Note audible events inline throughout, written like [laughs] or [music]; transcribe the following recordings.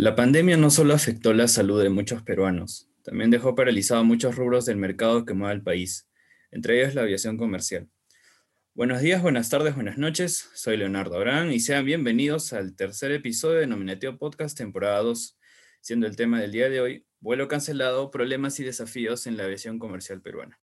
La pandemia no solo afectó la salud de muchos peruanos, también dejó paralizado muchos rubros del mercado que mueve al país, entre ellos la aviación comercial. Buenos días, buenas tardes, buenas noches. Soy Leonardo Abraham y sean bienvenidos al tercer episodio de Nominativo Podcast temporada 2, siendo el tema del día de hoy vuelo cancelado, problemas y desafíos en la aviación comercial peruana.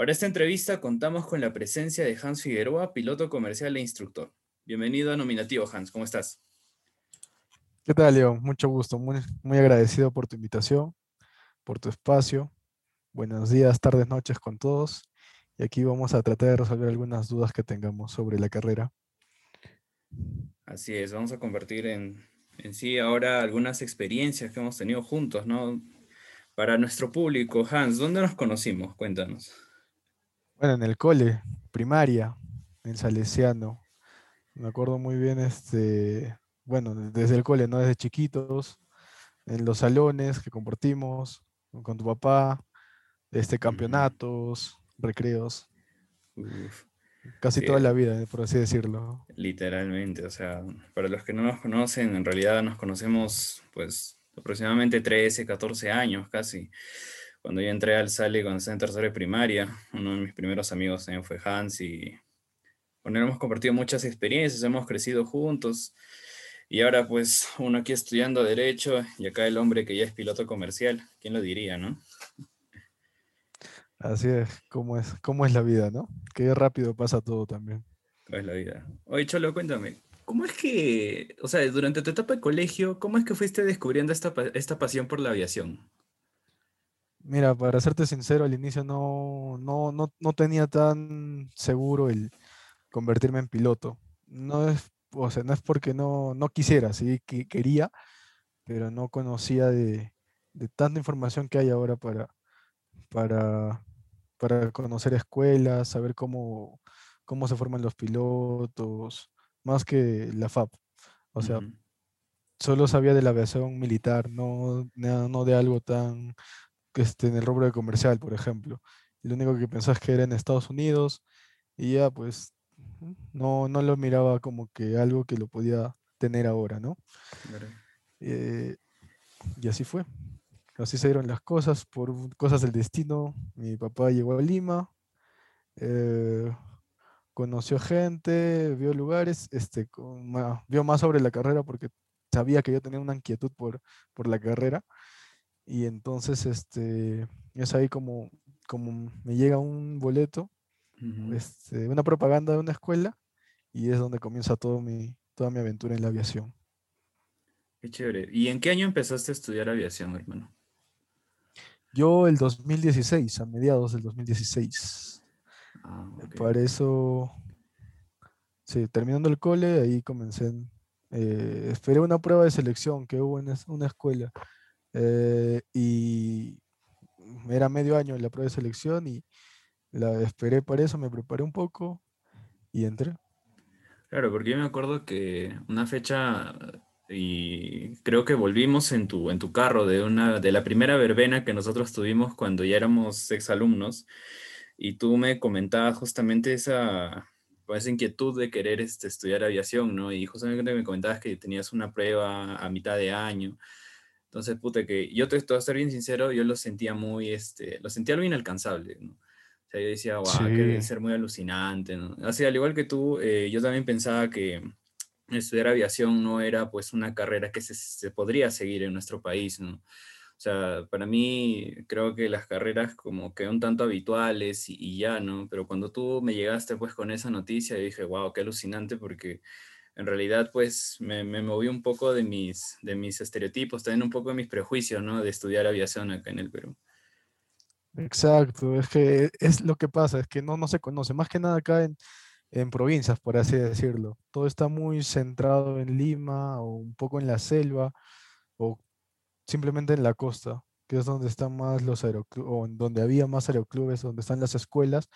Para esta entrevista contamos con la presencia de Hans Figueroa, piloto comercial e instructor. Bienvenido a Nominativo, Hans. ¿Cómo estás? ¿Qué tal, Leo? Mucho gusto. Muy, muy agradecido por tu invitación, por tu espacio. Buenos días, tardes, noches con todos. Y aquí vamos a tratar de resolver algunas dudas que tengamos sobre la carrera. Así es, vamos a convertir en, en sí ahora algunas experiencias que hemos tenido juntos, ¿no? Para nuestro público, Hans, ¿dónde nos conocimos? Cuéntanos. Bueno, en el cole, primaria, en Salesiano. Me acuerdo muy bien, este, bueno, desde el cole, ¿no? Desde chiquitos, en los salones que compartimos con tu papá, este, campeonatos, recreos. Casi toda la vida, por así decirlo. Literalmente, o sea, para los que no nos conocen, en realidad nos conocemos pues aproximadamente 13, 14 años casi. Cuando yo entré al Sale cuando estaba en de primaria, uno de mis primeros amigos también fue Hans y él hemos compartido muchas experiencias, hemos crecido juntos y ahora pues uno aquí estudiando Derecho y acá el hombre que ya es piloto comercial, ¿quién lo diría, no? Así es, cómo es, cómo es la vida, ¿no? Qué rápido pasa todo también. ¿Cómo es la vida? Oye, Cholo, cuéntame, ¿cómo es que, o sea, durante tu etapa de colegio, cómo es que fuiste descubriendo esta, esta pasión por la aviación? Mira, para serte sincero, al inicio no, no, no, no tenía tan seguro el convertirme en piloto. No es, o sea, no es porque no, no quisiera, sí que quería, pero no conocía de, de tanta información que hay ahora para, para, para conocer escuelas, saber cómo, cómo se forman los pilotos, más que la FAP. O sea, solo sabía de la aviación militar, no, no de algo tan este, en el rubro de comercial, por ejemplo. lo único que pensaba es que era en Estados Unidos y ya pues no, no lo miraba como que algo que lo podía tener ahora, ¿no? Eh, y así fue. Así se dieron las cosas, por cosas del destino. Mi papá llegó a Lima, eh, conoció gente, vio lugares, este, vio más sobre la carrera porque sabía que yo tenía una inquietud por, por la carrera. Y entonces este, es ahí como, como me llega un boleto, este, una propaganda de una escuela, y es donde comienza todo mi, toda mi aventura en la aviación. Qué chévere. ¿Y en qué año empezaste a estudiar aviación, hermano? Yo el 2016, a mediados del 2016. Ah, Para eso, sí, terminando el cole, ahí comencé. Eh, esperé una prueba de selección que hubo en una escuela eh, y era medio año la prueba de selección y la esperé para eso, me preparé un poco y entré. Claro, porque yo me acuerdo que una fecha y creo que volvimos en tu, en tu carro de, una, de la primera verbena que nosotros tuvimos cuando ya éramos exalumnos y tú me comentabas justamente esa, esa inquietud de querer este, estudiar aviación, ¿no? Y justamente me comentabas que tenías una prueba a mitad de año. Entonces, puta, que yo te estoy a ser bien sincero, yo lo sentía muy, este, lo sentía algo inalcanzable, ¿no? O sea, yo decía, wow, que debe ser muy alucinante, ¿no? Así, al igual que tú, eh, yo también pensaba que estudiar aviación no era, pues, una carrera que se, se podría seguir en nuestro país, ¿no? O sea, para mí creo que las carreras como que un tanto habituales y, y, ya, ¿no? Pero cuando tú me llegaste pues con esa noticia, yo dije, wow, qué alucinante porque en realidad pues me, moví un poco de mis, de mis estereotipos, también un poco de mis prejuicios, ¿no? De estudiar aviación acá en el Perú. Exacto, es que es lo que pasa, es que no, no se conoce, más que nada acá en, en provincias, por así decirlo. Todo está muy centrado en Lima o un poco en la selva o simplemente en la costa, que es donde están más los aeroclubes, o donde había más aeroclubes, donde están las escuelas,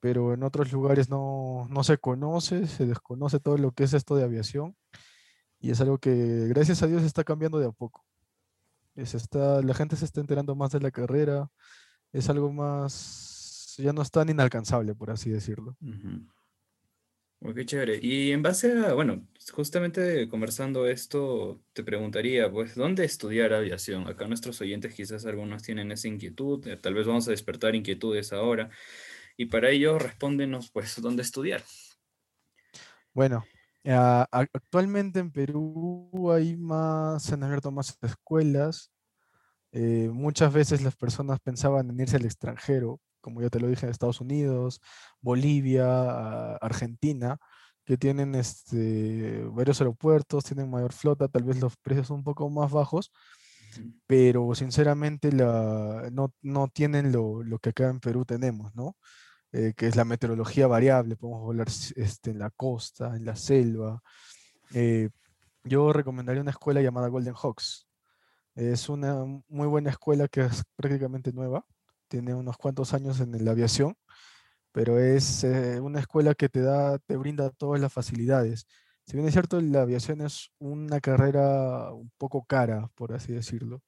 pero en otros lugares no, no, se conoce, se desconoce todo lo que es esto de aviación y es algo que gracias a Dios está cambiando de a poco. Es está, la gente se está enterando más de la carrera, es algo más, ya no es tan inalcanzable, por así decirlo. Ujú. qué chévere. Y en base a, bueno, justamente conversando esto, te preguntaría, pues, ¿dónde estudiar aviación? Acá nuestros oyentes quizás algunos tienen esa inquietud, eh, tal vez vamos a despertar inquietudes ahora, y para ello respóndenos, pues, ¿dónde estudiar? Bueno, ah, actualmente en Perú hay más, se han abierto más escuelas. Eh, muchas veces las personas pensaban en irse al extranjero, como ya te lo dije, en Estados Unidos, Bolivia, Argentina, que tienen este, varios aeropuertos, tienen mayor flota, tal vez los precios son un poco más bajos, pero sinceramente la, no, no tienen lo, lo que acá en Perú tenemos, ¿no? Eh, que es la meteorología variable, podemos volar este, en la costa, en la selva. Eh, yo recomendaría una escuela llamada Golden Hawks. Es una muy buena escuela que es prácticamente nueva, tiene unos cuantos años en la aviación, pero es eh, una escuela que te da, te brinda todas las facilidades. Si bien es cierto, la aviación es una carrera un poco cara, por así decirlo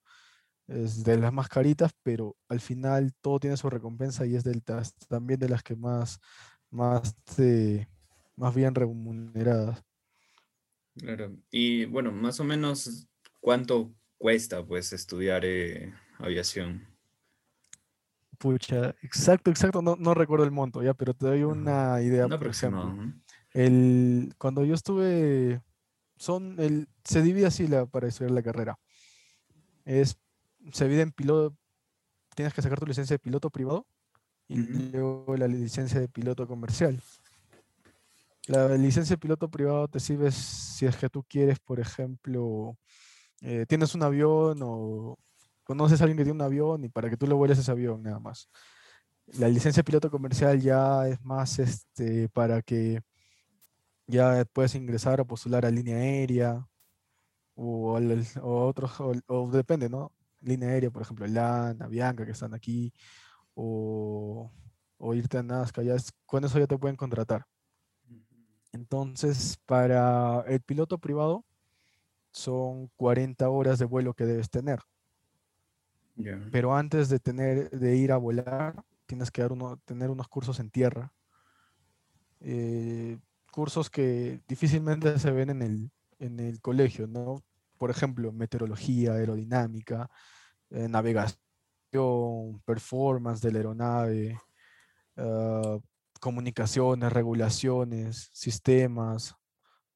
es de las más caritas, pero al final todo tiene su recompensa y es del, también de las que más, más, más bien remuneradas. Claro. Y bueno, más o menos, ¿cuánto cuesta pues estudiar eh, aviación? Pucha, exacto, exacto, no, no, recuerdo el monto ya, pero te doy una idea. por ejemplo, el, cuando yo estuve, son el, se divide así la, para estudiar la carrera. Es se divide en piloto, tienes que sacar tu licencia de piloto privado y luego la licencia de piloto comercial. La licencia de piloto privado te sirve si es que tú quieres, por ejemplo, eh, tienes un avión o conoces a alguien que tiene un avión y para que tú le vueles ese avión nada más. La licencia de piloto comercial ya es más este, para que ya puedas ingresar o postular a línea aérea o, a otros, o depende, ¿no? Línea aérea, por ejemplo, LAN, Avianca, que están aquí, o, irte a Nazca, ya con eso ya te pueden contratar. Entonces, para el piloto privado, son 40 horas de vuelo que debes tener. Pero antes de, tener, de ir a volar, tienes que dar uno, tener unos cursos en tierra. Eh, cursos que difícilmente se ven en el, en el colegio, ¿no? Por ejemplo, meteorología, aerodinámica, eh, navegación, performance de la aeronave, ah, comunicaciones, regulaciones, sistemas,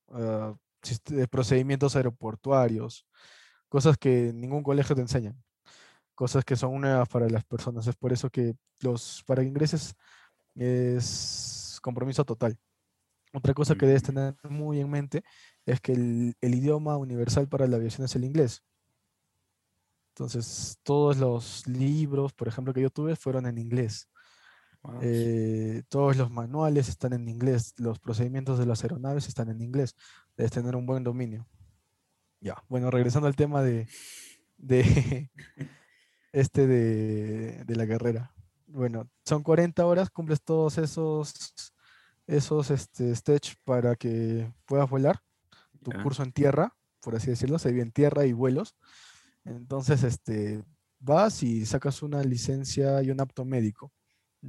uh, procedimientos aeroportuarios, cosas que ningún colegio te enseña, cosas que son nuevas para las personas. Es por eso que los para ingreses es compromiso total. Otra cosa que debes tener muy en mente es que el, idioma universal para la aviación es el inglés. Entonces, todos los libros, por ejemplo, que yo tuve fueron en inglés. Eh, todos los manuales están en inglés. Los procedimientos de las aeronaves están en inglés. Debes tener un buen dominio. Ya, bueno, regresando al tema de, de [laughs] este de, de la carrera. Bueno, son 40 horas, cumples todos esos esos este, stage para que puedas volar. Tu curso en tierra, por así decirlo, se vive en tierra y vuelos. Entonces, este, vas y sacas una licencia y un apto médico.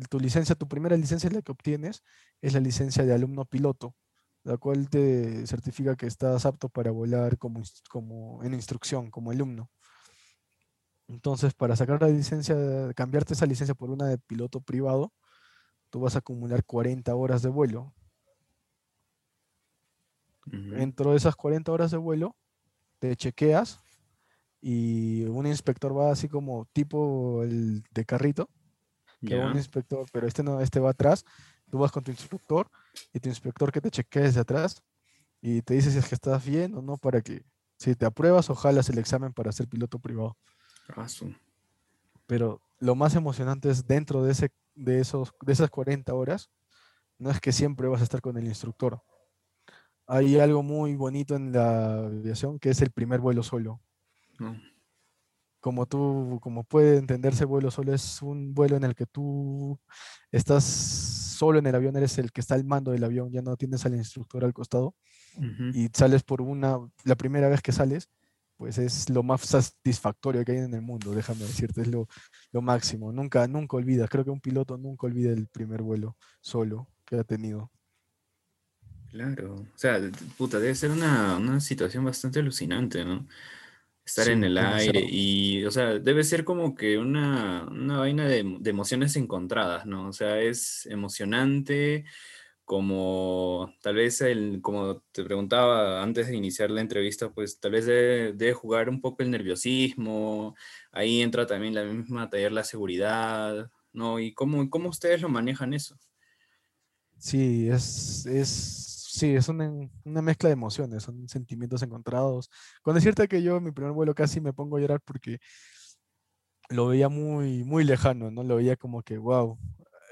Tu licencia, tu primera licencia la que obtienes es la licencia de alumno piloto, la cual te certifica que estás apto para volar como, como en instrucción, como alumno. Entonces, para sacar la licencia, cambiarte esa licencia por una de piloto privado, tú vas a acumular 40 horas de vuelo. Dentro de esas 40 horas de vuelo, te chequeas y un inspector va así como tipo el de carrito, que un inspector, pero este no, este va atrás, tú vas con tu inspector y tu inspector que te chequea desde atrás y te dice si es que estás bien o no para que si te apruebas o jalas el examen para ser piloto privado. Pero lo más emocionante es dentro de ese de, esos, de esas 40 horas, no es que siempre vas a estar con el instructor. Hay algo muy bonito en la aviación que es el primer vuelo solo. Como tú, como puede entenderse, vuelo solo es un vuelo en el que tú estás solo en el avión, eres el que está al mando del avión, ya no tienes al instructor al costado y sales por una, la primera vez que sales pues es lo más satisfactorio que hay en el mundo, déjame decirte, es lo, lo máximo. Nunca, nunca olvidas, creo que un piloto nunca olvida el primer vuelo solo que ha tenido. Claro, o sea, puta, debe ser una, una situación bastante alucinante, ¿no? Estar en el aire y, o sea, debe ser como que una, una vaina de, de emociones encontradas, ¿no? O sea, es emocionante, como tal vez el, como te preguntaba antes de iniciar la entrevista, pues tal vez debe, jugar un poco el nerviosismo, ahí entra también la misma taller la seguridad, ¿no? ¿Y cómo, cómo ustedes lo manejan eso? Sí, es, es, sí, es una, una, mezcla de emociones, son sentimientos encontrados. Con decirte que yo en mi primer vuelo casi me pongo a llorar porque lo veía muy, muy lejano, ¿no? Lo veía como que, wow,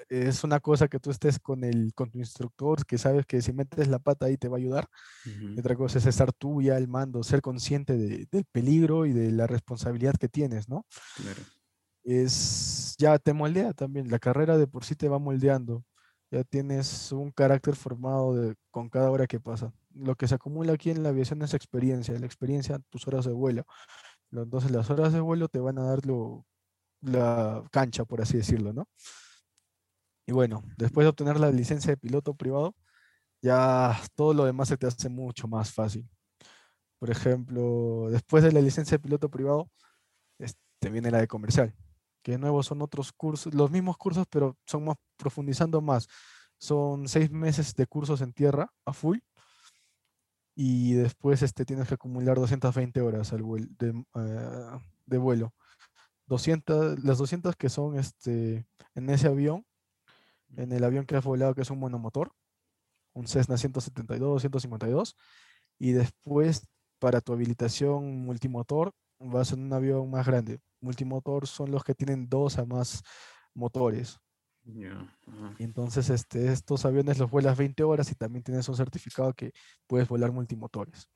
es una cosa que tú estés con, el, con tu instructor, que sabes que si metes la pata ahí te va a ayudar. y otra cosa es estar tú ya al mando, ser consciente del peligro y de la responsabilidad que tienes, ¿no? Claro. Es, ya te moldea también, la carrera de por sí te va moldeando. Ya tienes un carácter formado con cada hora que pasa. Lo que se acumula aquí en la aviación es experiencia, la experiencia, tus horas de vuelo. Entonces las horas de vuelo te van a dar lo, la cancha, por así decirlo, ¿no? Y bueno, después de obtener la licencia de piloto privado, ya todo lo demás se te hace mucho más fácil. Por ejemplo, después de la licencia de piloto privado, te viene la de comercial, que de nuevo son otros cursos, los mismos cursos, pero son más profundizando más. Son seis meses de cursos en tierra a full y después este, tienes que acumular 220 horas al de, eh, de, vuelo. 200, las 200 que son este, en ese avión en el avión que has volado, que es un monomotor, un Cessna 172, 152, y después para tu habilitación multimotor vas en un avión más grande. Multimotor son los que tienen dos a más motores. entonces este, estos aviones los vuelas 20 horas y también tienes un certificado que puedes volar multimotores.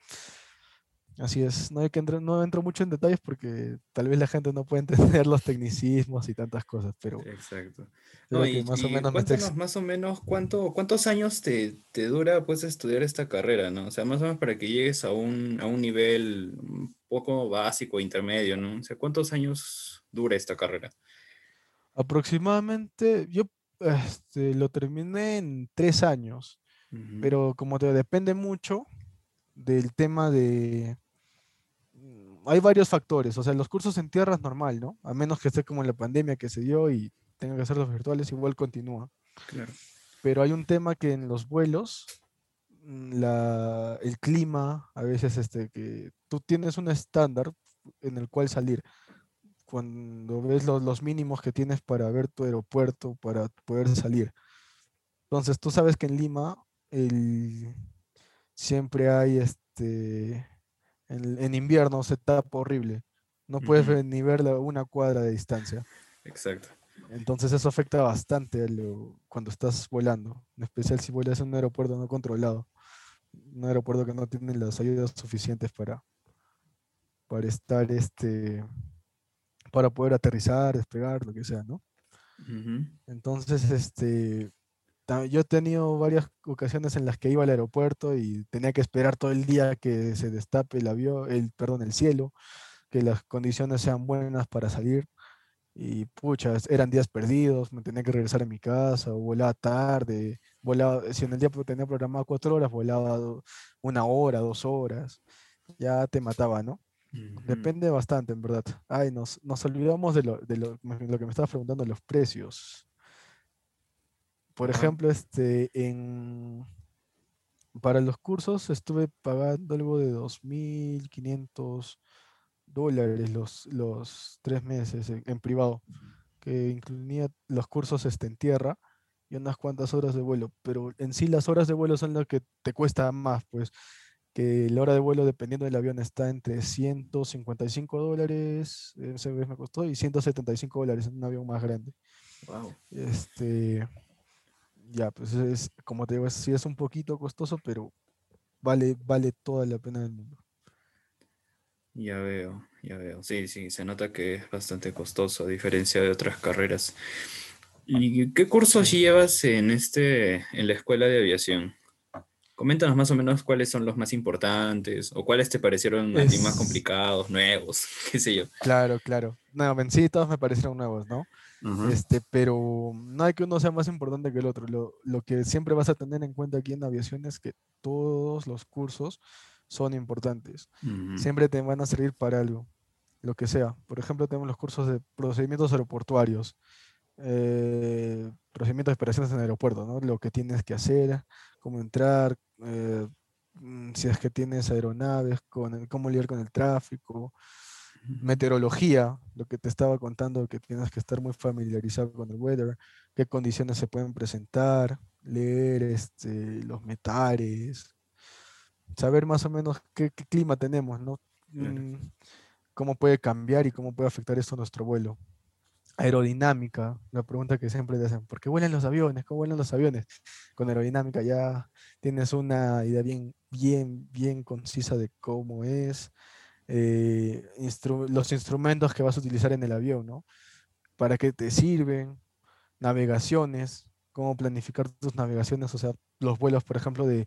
Así es, no, hay que no entro mucho en detalles porque tal vez la gente no puede [laughs] entender los tecnicismos y tantas cosas, pero... Exacto. más, o menos cuéntanos más o menos cuánto, cuántos años te, te, dura pues estudiar esta carrera, ¿no? O sea, más o menos para que llegues a un, a un nivel un poco básico, intermedio, ¿no? O sea, ¿cuántos años dura esta carrera? Aproximadamente, yo este, lo terminé en tres años, pero como te depende mucho del tema de hay varios factores. O sea, los cursos en tierra es normal, ¿no? A menos que esté como en la pandemia que se dio y tenga que hacerlos virtuales, igual continúa. Claro. Pero hay un tema que en los vuelos, mm, la, el clima, a veces este, que tú tienes un estándar en el cual salir. Cuando ves los, los mínimos que tienes para ver tu aeropuerto, para poder salir. Entonces, tú sabes que en Lima el, siempre hay este en, invierno se tapa horrible. No puedes ni ver una cuadra de distancia. Exacto. Entonces eso afecta bastante cuando estás volando, en especial si vuelas en un aeropuerto no controlado, un aeropuerto que no tiene las ayudas suficientes para, para estar este, para poder aterrizar, despegar, lo que sea, ¿no? Entonces, este, yo he tenido varias ocasiones en las que iba al aeropuerto y tenía que esperar todo el día que se destape el avión, el, perdón, el cielo, que las condiciones sean buenas para salir. Y pucha, eran días perdidos, me tenía que regresar a mi casa, volaba tarde, volaba, si en el día tenía programado cuatro horas, volaba una hora, dos horas, ya te mataba, ¿no? Depende bastante, en verdad. Ay, nos, nos olvidamos de lo, de lo, lo que me estabas preguntando, los precios. Por ejemplo, este, en, para los cursos estuve pagando algo de 2.500 dólares los, los tres meses en, privado, que incluía los cursos este, en tierra y unas cuantas horas de vuelo, pero en sí las horas de vuelo son las que te cuesta más, pues que la hora de vuelo dependiendo del avión está entre 155 dólares, esa vez me costó, y 175 dólares en un avión más grande. Wow. Este, ya, pues es, como te digo, sí es un poquito costoso, pero vale, vale toda la pena del mundo. Ya veo, ya veo. Sí, sí, se nota que es bastante costoso a diferencia de otras carreras. ¿Y qué cursos llevas en este, en la escuela de aviación? Coméntanos más o menos cuáles son los más importantes o cuáles te parecieron a ti más Es, complicados, nuevos, [laughs] qué sé yo. claro, claro. No, en sí todos me parecieron nuevos, ¿no? Ajá. Este, pero no hay que uno sea más importante que el otro. Lo, lo que siempre vas a tener en cuenta aquí en aviación es que todos los cursos son importantes. Siempre te van a servir para algo, lo que sea. Por ejemplo, tenemos los cursos de procedimientos aeroportuarios, eh, procedimientos de operaciones en aeropuerto, ¿no? Lo que tienes que hacer, cómo entrar, eh, mm, si es que tienes aeronaves, con el- cómo lidiar con el tráfico, meteorología, lo que te estaba contando, que tienes que estar muy familiarizado con el weather, qué condiciones se pueden presentar, leer este, los metales, saber más o menos qué, qué clima tenemos, ¿no? Claro. Mm, cómo puede cambiar y cómo puede afectar esto a nuestro vuelo. Aerodinámica, la pregunta que siempre te hacen, ¿por qué vuelan los aviones? ¿Cómo vuelan los aviones? Con aerodinámica ya tienes una idea bien, bien, bien concisa de cómo es, eh, instru- los instrumentos que vas a utilizar en el avión, ¿no? ¿Para qué te sirven? Navegaciones, cómo planificar tus navegaciones, o sea, los vuelos, por ejemplo, de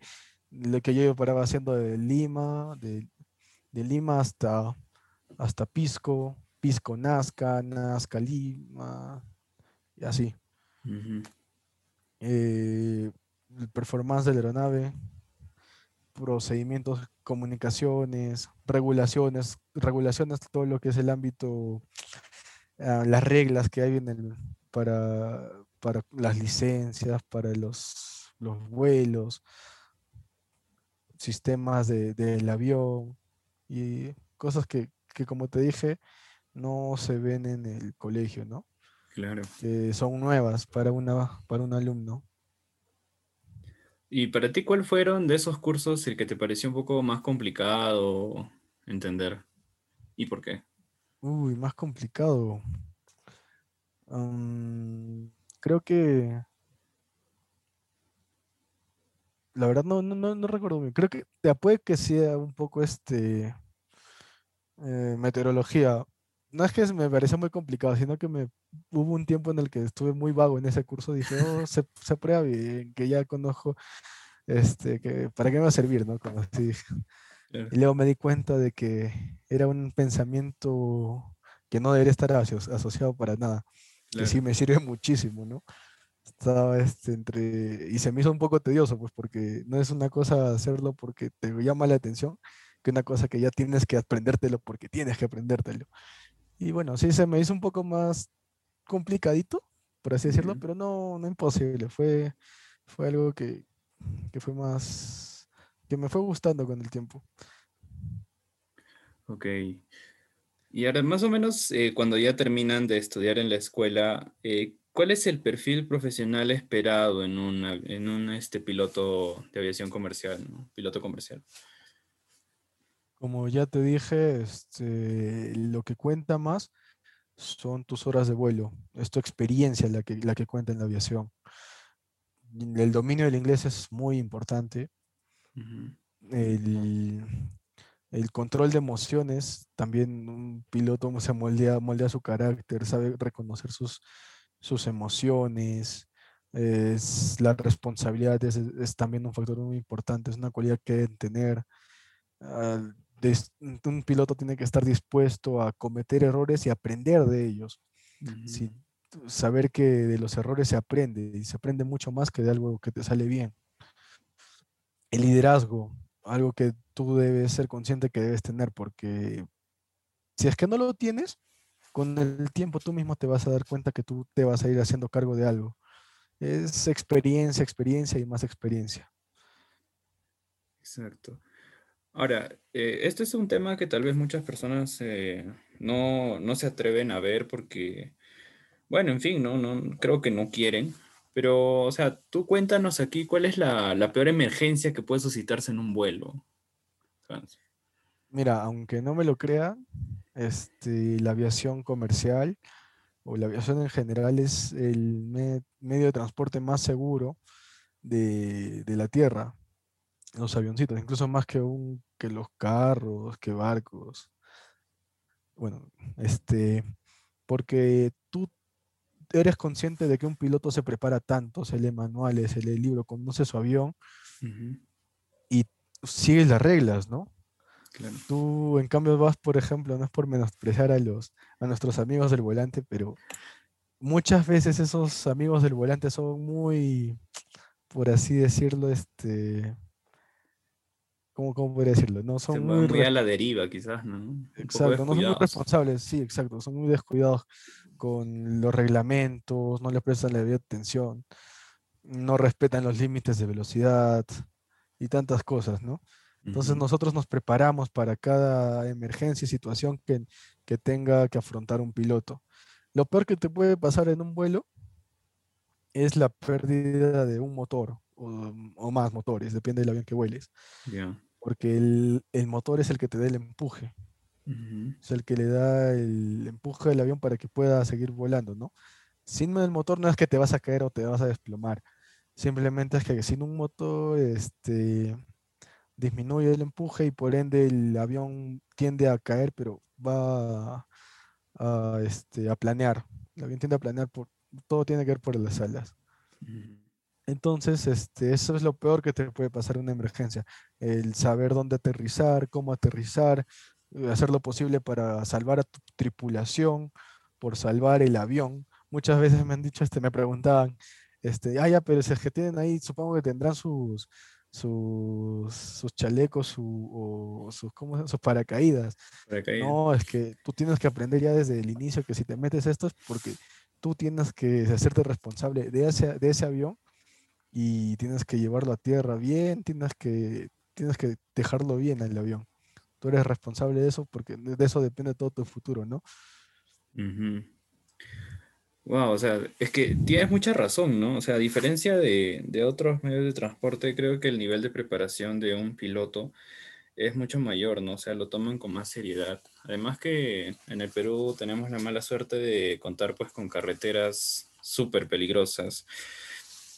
lo que yo paraba haciendo de Lima, de, de Lima hasta, hasta Pisco, Pisco Nazca, Nazca Lima, y así. Eh, el performance de la aeronave, procedimientos, comunicaciones, regulaciones, regulaciones, todo lo que es el ámbito, ah, las reglas que hay en el, para, para las licencias, para los, los vuelos, sistemas de- del avión y cosas que, que, como te dije, no se ven en el colegio, ¿no? Claro. Que son nuevas para, una, para un alumno. ¿Y para ti cuál fueron de esos cursos el que te pareció un poco más complicado entender? ¿Y por qué? Uy, más complicado. Mm, creo que, la verdad no, no, no, recuerdo bien. Creo que puede que sea un poco este eh, meteorología. No es que me pareció muy complicado, sino que me hubo un tiempo en el que estuve muy vago en ese curso. Dije, oh, se, se prueba bien, que ya conozco, este, que para qué me va a servir, ¿no? Como así. Claro, Y luego me di cuenta de que era un pensamiento que no debería estar aso- asociado para nada, que claro, sí me sirve muchísimo, ¿no? Estaba este, entre... Y se me hizo un poco tedioso, pues porque no es una cosa hacerlo porque te llama la atención, que una cosa que ya tienes que aprendértelo porque tienes que aprendértelo. Y bueno, sí se me hizo un poco más complicadito, por así decirlo, pero no, no imposible. Fue, fue algo que, que fue más... que me fue gustando con el tiempo. ok. Y ahora, más o menos, eh, cuando ya terminan de estudiar en la escuela, eh, ¿cuál es el perfil profesional esperado en en un este, piloto de aviación comercial, ¿no? Piloto comercial. Como ya te dije, este, lo que cuenta más son tus horas de vuelo, es tu experiencia la que, la que cuenta en la aviación. El dominio del inglés es muy importante. Ujú, El, el control de emociones, también un piloto se moldea, moldea su carácter, sabe reconocer sus, sus emociones. Es, la responsabilidad es, es también un factor muy importante, es una cualidad que deben tener des- un piloto tiene que estar dispuesto a cometer errores y aprender de ellos. Si, saber que de los errores se aprende y se aprende mucho más que de algo que te sale bien. El liderazgo, algo que tú debes ser consciente que debes tener, porque si es que no lo tienes, con el tiempo tú mismo te vas a dar cuenta que tú te vas a ir haciendo cargo de algo. Es experiencia, experiencia y más experiencia. Exacto. Ahora, eh, este es un tema que tal vez muchas personas eh, no, no se atreven a ver porque, bueno, en fin, no, no, creo que no quieren. Pero, o sea, tú cuéntanos aquí cuál es la, la peor emergencia que puede suscitarse en un vuelo. Mira, aunque no me lo crean, este, la aviación comercial o la aviación en general es el me- medio de transporte más seguro de, de la Tierra. Los avioncitos, incluso más que, un, que los carros, que barcos. Bueno, este, porque tú eres consciente de que un piloto se prepara tanto, se lee manuales, se lee libro, conoce su avión y sigues las reglas, ¿no? Tú, en cambio, vas, por ejemplo, no es por menospreciar a, los, a nuestros amigos del volante, pero muchas veces esos amigos del volante son muy, por así decirlo, este, ¿cómo, cómo podría decirlo? No son muy, a la deriva, quizás, ¿no? exacto, no son muy responsables, sí, exacto, son muy descuidados con los reglamentos, no les prestan la debida atención, no respetan los límites de velocidad y tantas cosas, ¿no? Entonces nosotros nos preparamos para cada emergencia y situación que, que, tenga que afrontar un piloto. Lo peor que te puede pasar en un vuelo es la pérdida de un motor o, más motores, depende del avión que vueles. Porque el, el, motor es el que te da el empuje. Es el que le da el empuje del avión para que pueda seguir volando, ¿no? Sin el motor no es que te vas a caer o te vas a desplomar. Simplemente es que sin un motor, este, disminuye el empuje y por ende el avión tiende a caer, pero va a, este, a planear. El avión tiende a planear, por, todo tiene que ver por las alas. Entonces, este, eso es lo peor que te puede pasar en una emergencia. El saber dónde aterrizar, cómo aterrizar, eh, hacer lo posible para salvar a tu tripulación, por salvar el avión. Muchas veces me han dicho, este, me preguntaban, este, ah, ya, pero si es que tienen ahí, supongo que tendrán sus, sus, sus chalecos o sus, ¿cómo, sus paracaídas. No, es que tú tienes que aprender ya desde el inicio que si te metes esto es porque tú tienes que hacerte responsable de ese, de ese avión y tienes que llevarlo a tierra bien, tienes que, tienes que dejarlo bien el avión. Tú eres responsable de eso porque de eso depende todo tu futuro, ¿no? Wow, o sea, es que tienes mucha razón, ¿no? O sea, a diferencia de, otros medios de transporte, creo que el nivel de preparación de un piloto es mucho mayor, ¿no? O sea, lo toman con más seriedad. Además que en el Perú tenemos la mala suerte de contar pues con carreteras súper peligrosas.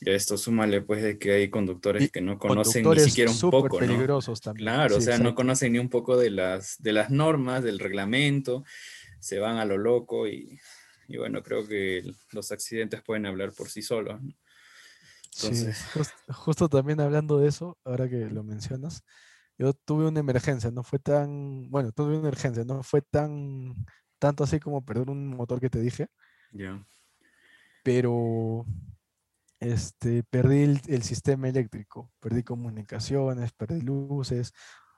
Y a esto súmale pues de que hay conductores que no conocen ni siquiera un poco, ¿no? peligrosos también. Claro, o sea, no conocen ni un poco de las, de las normas, del reglamento, se van a lo loco y y bueno, creo que los accidentes pueden hablar por sí solos. Entonces... justo también hablando de eso, ahora que lo mencionas, yo tuve una emergencia, no fue tan, bueno, tuve una emergencia, no fue tan, tanto así como perder un motor que te dije. Ya. Pero este, perdí el, sistema eléctrico, perdí comunicaciones, perdí luces.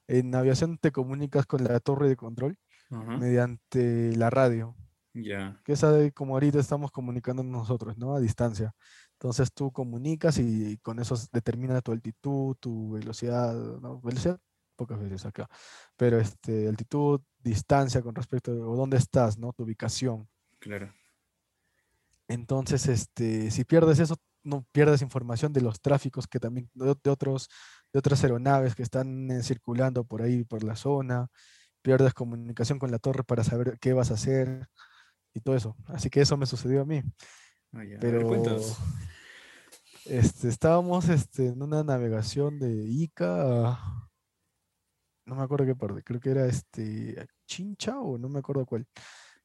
En aviación te comunicas con la torre de control mediante la radio. Ya. Que es como ahorita estamos comunicando nosotros, ¿no? A distancia. Entonces tú comunicas y con eso determina tu altitud, tu velocidad, ¿no? Velocidad, pocas veces acá. Pero este, altitud, distancia con respecto a dónde estás, ¿no? Tu ubicación. Claro. Entonces, este, si pierdes eso, no pierdes información de los tráficos que también, de, otros, de otras aeronaves que están eh, circulando por ahí, por la zona. Pierdes comunicación con la torre para saber qué vas a hacer y todo eso. Así que eso me sucedió a mí. Ah, Pero este, estábamos este, en una navegación de Ica no me acuerdo qué parte, creo que era este Chincha o no me acuerdo cuál.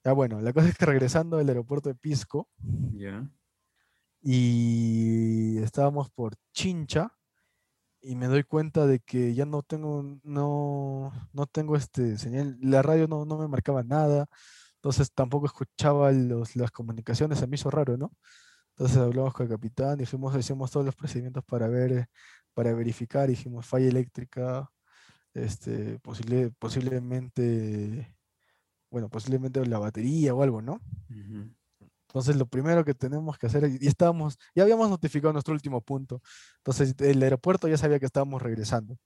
Ya bueno, la cosa es que regresando del aeropuerto de Pisco, ya y estábamos por Chincha y me doy cuenta de que ya no tengo, no, no tengo este señal, la radio no, no me marcaba nada, entonces tampoco escuchaba los, las comunicaciones, se me hizo raro, ¿no? Entonces hablamos con el capitán, dijimos, hicimos todos los procedimientos para ver, para verificar, dijimos falla eléctrica, este, posible, posiblemente, bueno, posiblemente la batería o algo, ¿no? Entonces lo primero que tenemos que hacer, y estábamos, ya habíamos notificado nuestro último punto, entonces el aeropuerto ya sabía que estábamos regresando.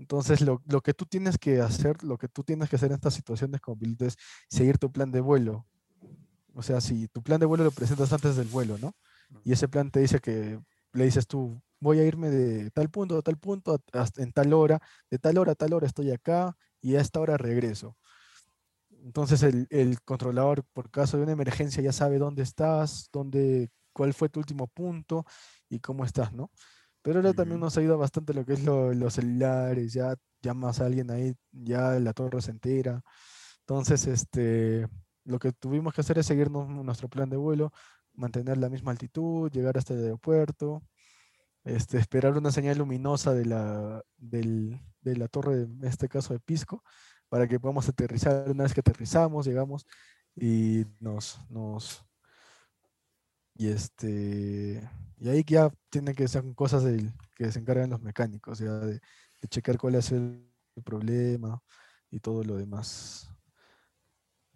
Entonces, lo, que tú tienes que hacer, lo que tú tienes que hacer en estas situaciones es seguir tu plan de vuelo. O sea, si tu plan de vuelo lo presentas antes del vuelo, ¿no? Y ese plan te dice que le dices tú, voy a irme de tal punto a tal punto en tal hora, de tal hora a tal hora estoy acá y a esta hora regreso. Entonces el, el controlador, por caso de una emergencia, ya sabe dónde estás, dónde, cuál fue tu último punto y cómo estás, ¿no? Pero ahora también nos ayuda bastante lo que es los celulares, ya llamas a alguien ahí, ya la torre se entera. Entonces, este, lo que tuvimos que hacer es seguirnos nuestro plan de vuelo, mantener la misma altitud, llegar hasta el aeropuerto este, esperar una señal luminosa de la, del- de la torre, en este caso de Pisco, para que podamos aterrizar. Una vez que aterrizamos, llegamos y nos, nos, y este, y ahí ya tienen que ser cosas del- que se encargan los mecánicos, ya de, de checar cuál es el problema y todo lo demás.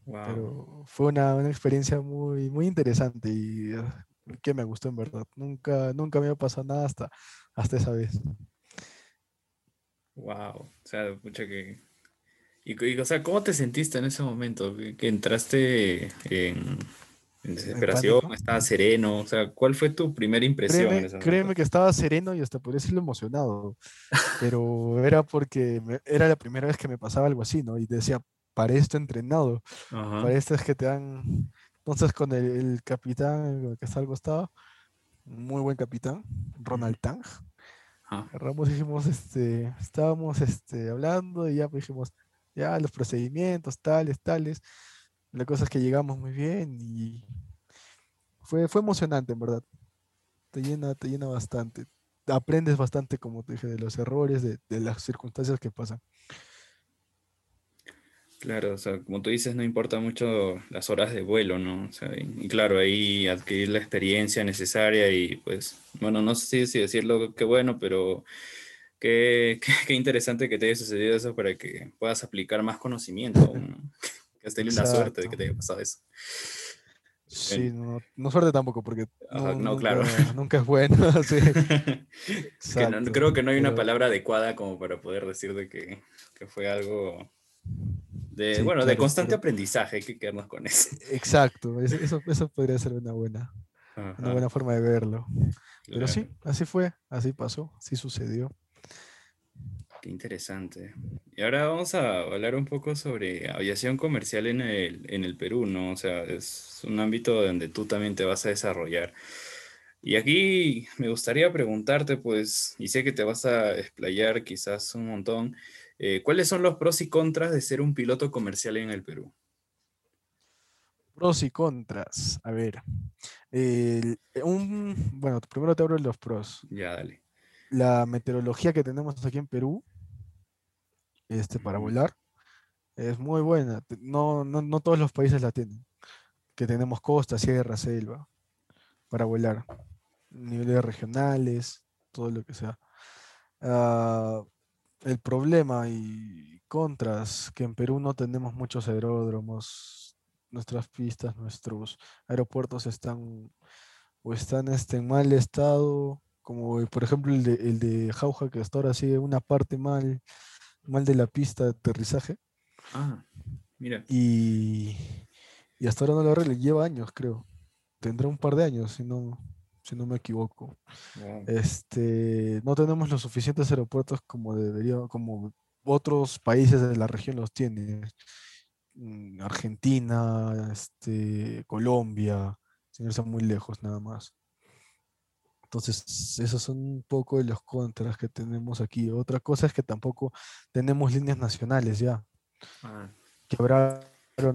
Wow. Pero fue una, una experiencia muy, muy interesante y eh, que me gustó en verdad. Nunca, nunca me había pasado nada hasta, hasta esa vez. Wow. O sea, pucha que. Y, y, o sea, ¿cómo te sentiste en ese momento? Que, que entraste en, en desesperación, estabas sereno. O sea, ¿cuál fue tu primera impresión en Créeme, ese créeme que estaba sereno y hasta podría decirlo emocionado, pero era porque me- era la primera vez que me pasaba algo así, ¿no? Y decía, para esto entrenado, Ajá. para esto es que te dan... Entonces con el, el capitán que está al costado, muy buen capitán, Ronald Tang, y dijimos, este, estábamos este, hablando y ya pues, dijimos, ya los procedimientos, tales, tales. La cosa es que llegamos muy bien y fue, fue emocionante, en verdad. Te llena, te llena bastante. Aprendes bastante, como te dije, de los errores, de, de las circunstancias que pasan. Claro, o sea, como tú dices, no importa mucho las horas de vuelo, ¿no? O sea, y, y claro, ahí adquirir la experiencia necesaria y pues, bueno, no sé si decirlo qué bueno, pero qué, qué, qué interesante que te haya sucedido eso para que puedas aplicar más conocimiento, ¿no? Que has tenido la suerte de que te haya pasado eso. Sí, no, no suerte tampoco, porque Ajá, no, nunca, claro. [laughs] nunca es bueno. [laughs] sí, [laughs] Que no- exacto, creo que no hay una palabra adecuada como para poder decir de que, que fue algo de, Sí, bueno, de constante pero- aprendizaje, hay que quedarnos con eso. Exacto, eso, eso, podría ser una buena, una buena forma de verlo. Pero sí, así fue, así pasó, así sucedió. Qué interesante. Y ahora vamos a hablar un poco sobre aviación comercial en el, en el Perú, ¿no? O sea, es un ámbito donde tú también te vas a desarrollar. Y aquí me gustaría preguntarte, pues, y sé que te vas a explayar quizás un montón, eh, ¿cuáles son los pros y contras de ser un piloto comercial en el Perú? Pros y contras. A ver, el- un, bueno, primero te abro los pros. Ya, dale. La meteorología que tenemos aquí en Perú, este, para volar, es muy buena. No, no, no todos los países la tienen. Que tenemos costa, sierra, selva, para volar. Niveles regionales, todo lo que sea. Ah, el problema y contras, que en Perú no tenemos muchos aeródromos, nuestras pistas, nuestros aeropuertos están o están este, en mal estado, como por ejemplo el de, el de Jauja, que hasta ahora sigue una parte mal, mal de la pista de aterrizaje, Ah, mira. y, y hasta ahora no lo arregla, lleva años creo, tendrá un par de años, si no, si no me equivoco. Wow. Este, no tenemos los suficientes aeropuertos como debería, como otros países de la región los tienen. Mm, Argentina, este, Colombia, sin irse muy lejos nada más. Entonces, esos son un poco de los contras que tenemos aquí. Otra cosa es que tampoco tenemos líneas nacionales ya. Ah, Quebraron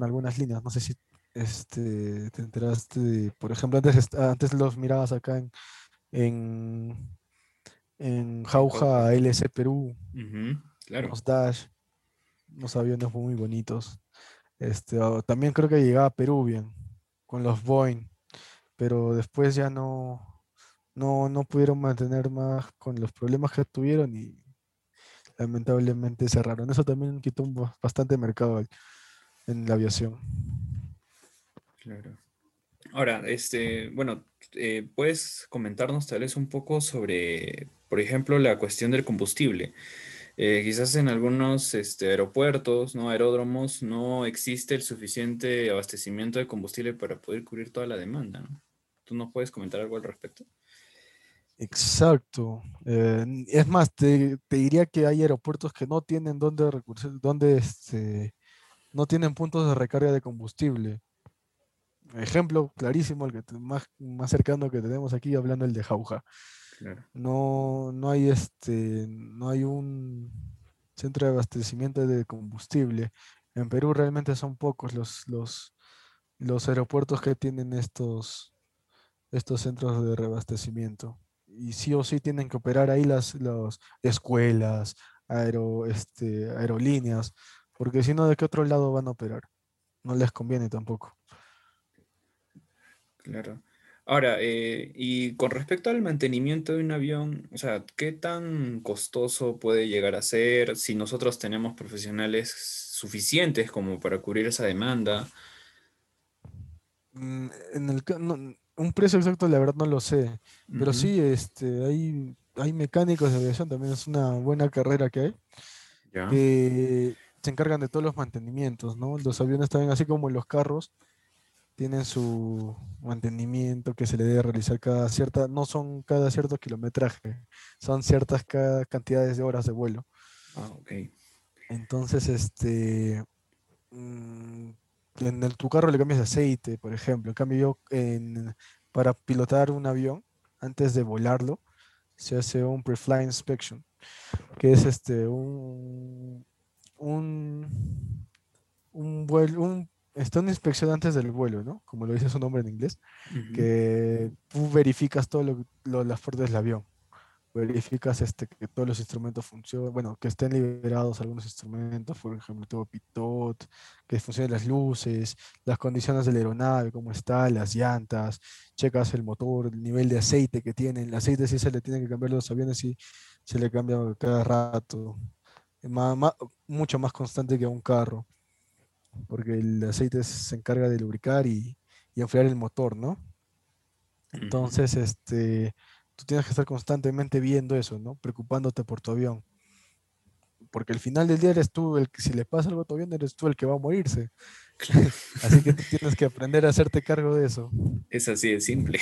algunas líneas. No sé si este, te enteraste de- por ejemplo, antes, antes los mirabas acá en, en, en Jauja. LC Perú, claro. los Dash, unos aviones muy bonitos. Este, también creo que llegaba a Perú bien, con los Boeing, pero después ya no, no, no pudieron mantener más con los problemas que tuvieron y lamentablemente cerraron. Eso también quitó bastante mercado en la aviación. Claro. Ahora, este, bueno, eh, ¿puedes comentarnos tal vez un poco sobre, por ejemplo, la cuestión del combustible? Eh, quizás en algunos este, aeropuertos, ¿no? Aeródromos, no existe el suficiente abastecimiento de combustible para poder cubrir toda la demanda, ¿no? ¿Tú nos puedes comentar algo al respecto? Exacto. eh, es más, te, te diría que hay aeropuertos que no tienen donde recursos, donde este, no tienen puntos de recarga de combustible. Ejemplo clarísimo, el que te- más, más cercano que tenemos aquí, hablando el de Jauja. Claro. No, no hay este, no hay un centro de abastecimiento de combustible. En Perú realmente son pocos los, los, los aeropuertos que tienen estos, estos centros de reabastecimiento. Y sí o sí tienen que operar ahí las, las escuelas, aero, este, aerolíneas, porque si no, ¿de qué otro lado van a operar? No les conviene tampoco. Claro. Ahora, eh, y con respecto al mantenimiento de un avión, o sea, ¿qué tan costoso puede llegar a ser si nosotros tenemos profesionales suficientes como para cubrir esa demanda? Mm, en el, un precio exacto, la verdad no lo sé, pero sí, este, hay, hay mecánicos de aviación, también es una buena carrera que hay, que se encargan de todos los mantenimientos, ¿no? Los aviones también, así como los carros, tienen su mantenimiento que se le debe realizar cada cierta, no son cada cierto kilometraje, son ciertas cantidades de horas de vuelo. Ah, ok. Entonces, este, mm, en el, tu carro le cambias de aceite, por ejemplo. En cambio, yo en, para pilotar un avión, antes de volarlo, se hace un pre-flight inspection, que es este, un, un, un vuelo, un está una inspección antes del vuelo, ¿no? Como lo dice su nombre en inglés, que tú verificas todo lo, las partes del avión. Verificas este, que todos los instrumentos funcionen, bueno, que estén liberados algunos instrumentos, por ejemplo, todo pitot, que funcionen las luces, las condiciones de la aeronave, cómo está, las llantas, checas el motor, el nivel de aceite que tiene. El aceite sí se le tiene que cambiar los aviones y se le cambia cada rato. mucho más constante que a un carro porque el aceite se encarga de lubricar y, enfriar el motor, ¿no? Entonces, este, tú tienes que estar constantemente viendo eso, ¿no? Preocupándote por tu avión. Porque al final del día eres tú el que, si le pasa algo a tu avión, eres tú el que va a morirse. [laughs] así que tú tienes que aprender a hacerte cargo de eso. Es así de simple.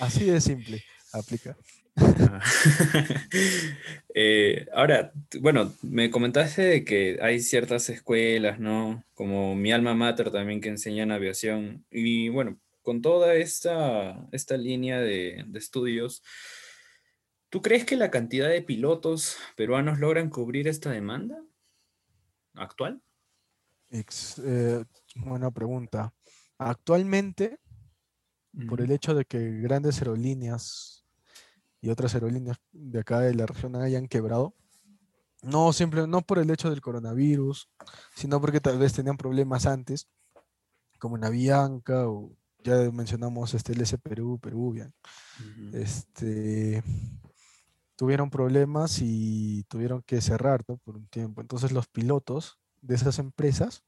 Así de simple, aplica. [laughs] Eh, ahora, bueno, me comentaste de que hay ciertas escuelas, ¿no? Como mi alma mater también que enseñan aviación. Y bueno, con toda esta, esta línea de, estudios, ¿tú crees que la cantidad de pilotos peruanos logran cubrir esta demanda actual? Eh, buena pregunta. Actualmente, por el hecho de que grandes aerolíneas y otras aerolíneas de acá de la región hayan quebrado. No, simple, no por el hecho del coronavirus, sino porque tal vez tenían problemas antes, como en Avianca o ya mencionamos este LS Perú, Peruvian. este, tuvieron problemas y tuvieron que cerrar por un tiempo. Entonces los pilotos de esas empresas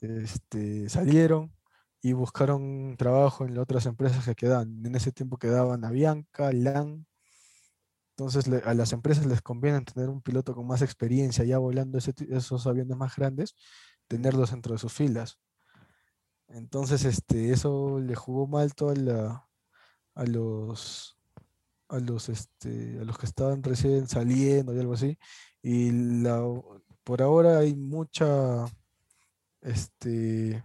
este, salieron, y buscaron trabajo en las otras empresas que quedaban. En ese tiempo quedaban Avianca, LAN. Entonces a las empresas les conviene tener un piloto con más experiencia ya volando esos aviones más grandes, tenerlos dentro de sus filas. Entonces este, eso le jugó mal a, a los a los este, a los que estaban recién saliendo y algo así. Y la, por ahora hay mucha este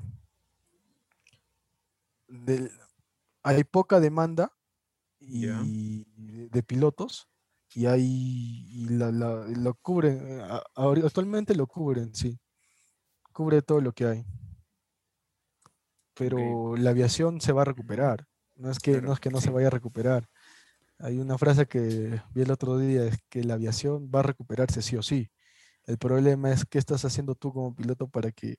hay poca demanda y de, pilotos y hay lo cubren actualmente lo cubren sí. Cubre todo lo que hay pero la aviación se va a recuperar no es que no es que no se vaya a recuperar. Hay una frase que vi el otro día es que la aviación va a recuperarse sí o sí. El problema es qué estás haciendo tú como piloto para que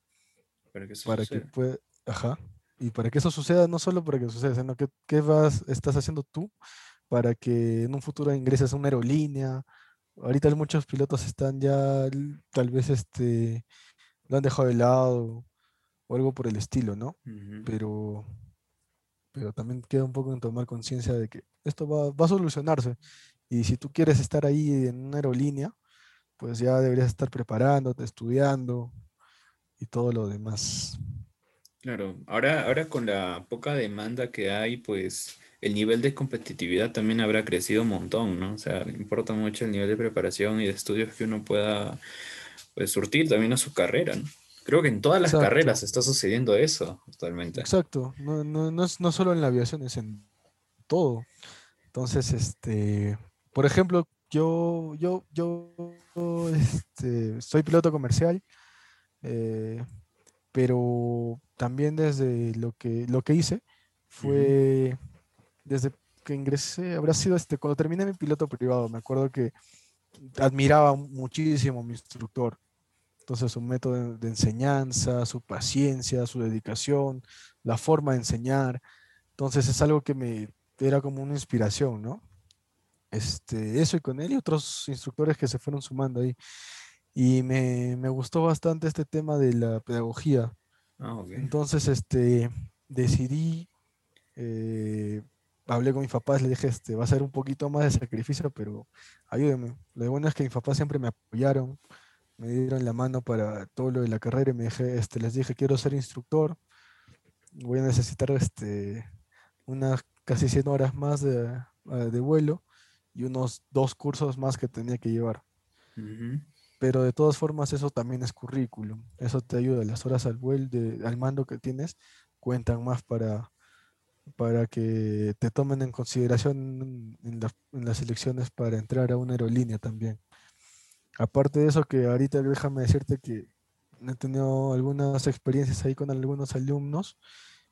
para que, para que pueda ajá y para que eso suceda, no solo para que suceda, sino que qué vas, estás haciendo tú para que en un futuro ingreses a una aerolínea. Ahorita muchos pilotos están ya, tal vez este, lo han dejado de lado o algo por el estilo, ¿no? Pero pero también queda un poco en tomar conciencia de que esto va, va, a solucionarse. Y si tú quieres estar ahí en una aerolínea, pues ya deberías estar preparándote, estudiando y todo lo demás. Claro, ahora, ahora con la poca demanda que hay, pues el nivel de competitividad también habrá crecido un montón, ¿no? O sea, importa mucho el nivel de preparación y de estudios que uno pueda pues, surtir también a su carrera, ¿no? Creo que en todas las carreras está sucediendo eso actualmente. Exacto, no, no, no, es, no solo en la aviación, es en todo. Entonces, este, por ejemplo, yo, yo, yo, este, soy piloto comercial, eh, pero también desde lo que, lo que hice fue, desde que ingresé, habrá sido este, cuando terminé mi piloto privado, me acuerdo que admiraba muchísimo a mi instructor. Entonces su método de enseñanza, su paciencia, su dedicación, la forma de enseñar. Entonces es algo que me era como una inspiración, ¿no? Este, eso y con él y otros instructores que se fueron sumando ahí. Y me, me gustó bastante este tema de la pedagogía. Ah, Entonces, este, decidí, eh, hablé con mis papás, le dije, este, va a ser un poquito más de sacrificio, pero ayúdenme. Lo bueno es que mis papás siempre me apoyaron, me dieron la mano para todo lo de la carrera y me dije, este, les dije, quiero ser instructor, voy a necesitar este, unas casi 100 horas más de, ah, de vuelo y unos dos cursos más que tenía que llevar. Pero de todas formas eso también es currículum, eso te ayuda, las horas al vuelo, al mando que tienes cuentan más para, para que te tomen en consideración en, en las elecciones para entrar a una aerolínea también. Aparte de eso, que ahorita déjame decirte que he tenido algunas experiencias ahí con algunos alumnos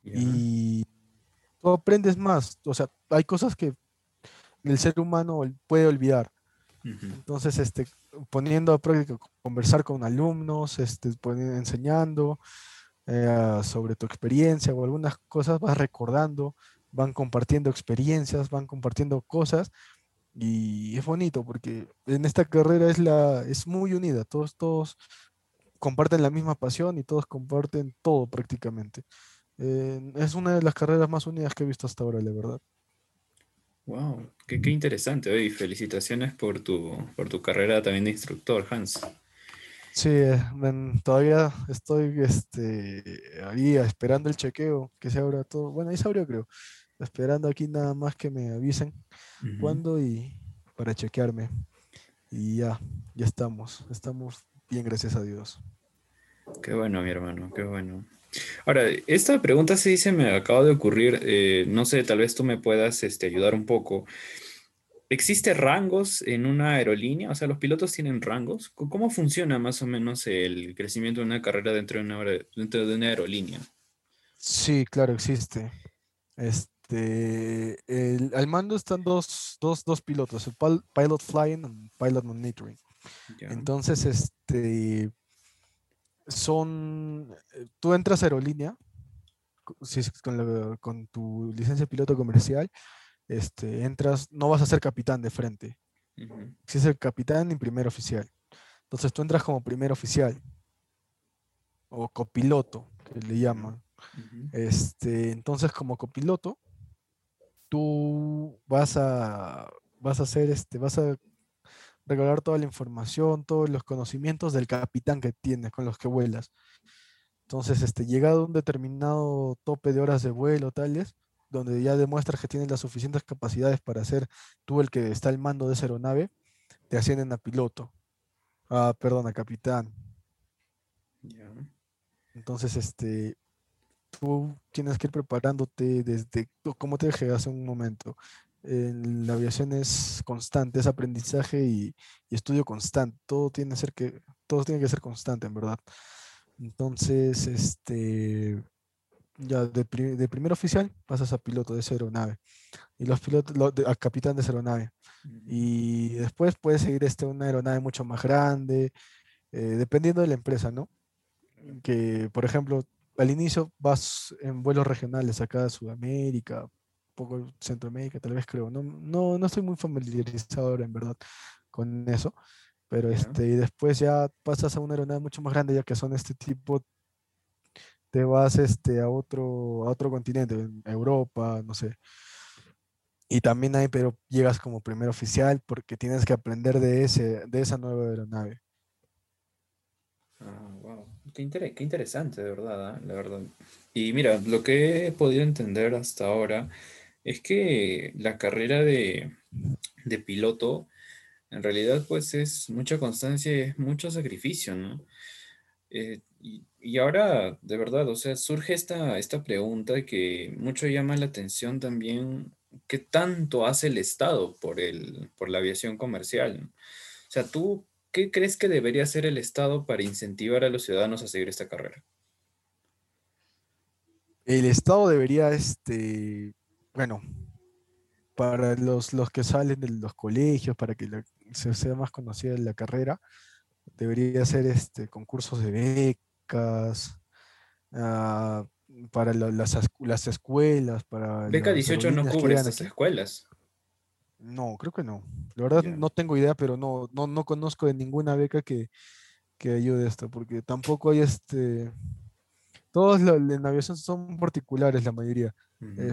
y tú aprendes más. O sea, hay cosas que el ser humano puede olvidar. Entonces, este, poniendo a práctica, conversar con alumnos, este, enseñando eh, sobre tu experiencia o algunas cosas, vas recordando, van compartiendo experiencias, van compartiendo cosas y es bonito porque en esta carrera es, la, es muy unida, todos, todos comparten la misma pasión y todos comparten todo prácticamente. Eh, es una de las carreras más unidas que he visto hasta ahora, la verdad. Wow, qué, qué interesante. Y felicitaciones por tu, por tu carrera también de instructor, Hans. Sí, todavía estoy este, ahí esperando el chequeo, que se abra todo. Bueno, ahí se abrió, creo. Esperando aquí nada más que me avisen cuándo y para chequearme. Y ya, ya estamos. Estamos bien, gracias a Dios. Qué bueno, mi hermano, qué bueno. Ahora, esta pregunta sí se me acaba de ocurrir, eh, no sé, tal vez tú me puedas este, ayudar un poco. ¿Existe rangos en una aerolínea? O sea, ¿los pilotos tienen rangos? ¿Cómo funciona más o menos el crecimiento de una carrera dentro de una, dentro de una aerolínea? Sí, claro, existe. Este, al mando están dos, pilotos, el pilot flying y pilot monitoring. Entonces, este, son, eh, tú entras a aerolínea con, con, tu licencia de piloto comercial, este, entras, no vas a ser capitán de frente. Si es el capitán y primer oficial. Entonces tú entras como primer oficial o copiloto, que le llaman. este, entonces como copiloto, tú vas a, vas a hacer, este, vas a regalar toda la información, todos los conocimientos del capitán que tienes, con los que vuelas. Entonces, este, llegado a un determinado tope de horas de vuelo, tales, donde ya demuestras que tienes las suficientes capacidades para ser tú el que está al mando de esa aeronave, te ascienden a piloto. Ah, perdón, a capitán. Entonces, este, tú tienes que ir preparándote desde, como te dije hace un momento, en la aviación es constante, es aprendizaje y, estudio constante. Todo tiene, ser que, todo tiene que ser constante, en verdad. Entonces, este, ya de, primer oficial pasas a piloto de esa aeronave y los pilotos a capitán de esa aeronave. Y después puedes seguir este, una aeronave mucho más grande, eh, dependiendo de la empresa, ¿no? Que, por ejemplo, al inicio vas en vuelos regionales acá a Sudamérica, poco Centroamérica, tal vez creo. No, no, no estoy muy familiarizado ahora, en verdad, con eso. Pero este, y después ya pasas a una aeronave mucho más grande, ya que son este tipo, te vas este, a, otro, a otro continente, Europa, no sé. Y también hay, pero llegas como primer oficial porque tienes que aprender de, ese, de esa nueva aeronave. Ah, wow. Qué, interesante, de verdad, ¿ah? la verdad. Y mira, lo que he podido entender hasta ahora es que la carrera de, piloto en realidad pues es mucha constancia, es mucho sacrificio, ¿no? Eh, y, ahora, de verdad, o sea, surge esta, esta pregunta que mucho llama la atención también, ¿qué tanto hace el Estado por, el, por la aviación comercial? O sea, ¿tú qué crees que debería hacer el Estado para incentivar a los ciudadanos a seguir esta carrera? El Estado debería, este, bueno, para los, los que salen de los colegios, para que se sea más conocida la carrera, debería ser este, concursos de becas, ah, para las, las, escuelas, para... Beca 18 no cubre estas escuelas. No, creo que no. La verdad no tengo idea, pero no, no, no conozco de ninguna beca que, que ayude a esto, porque tampoco hay este... Todos en aviación son particulares la mayoría,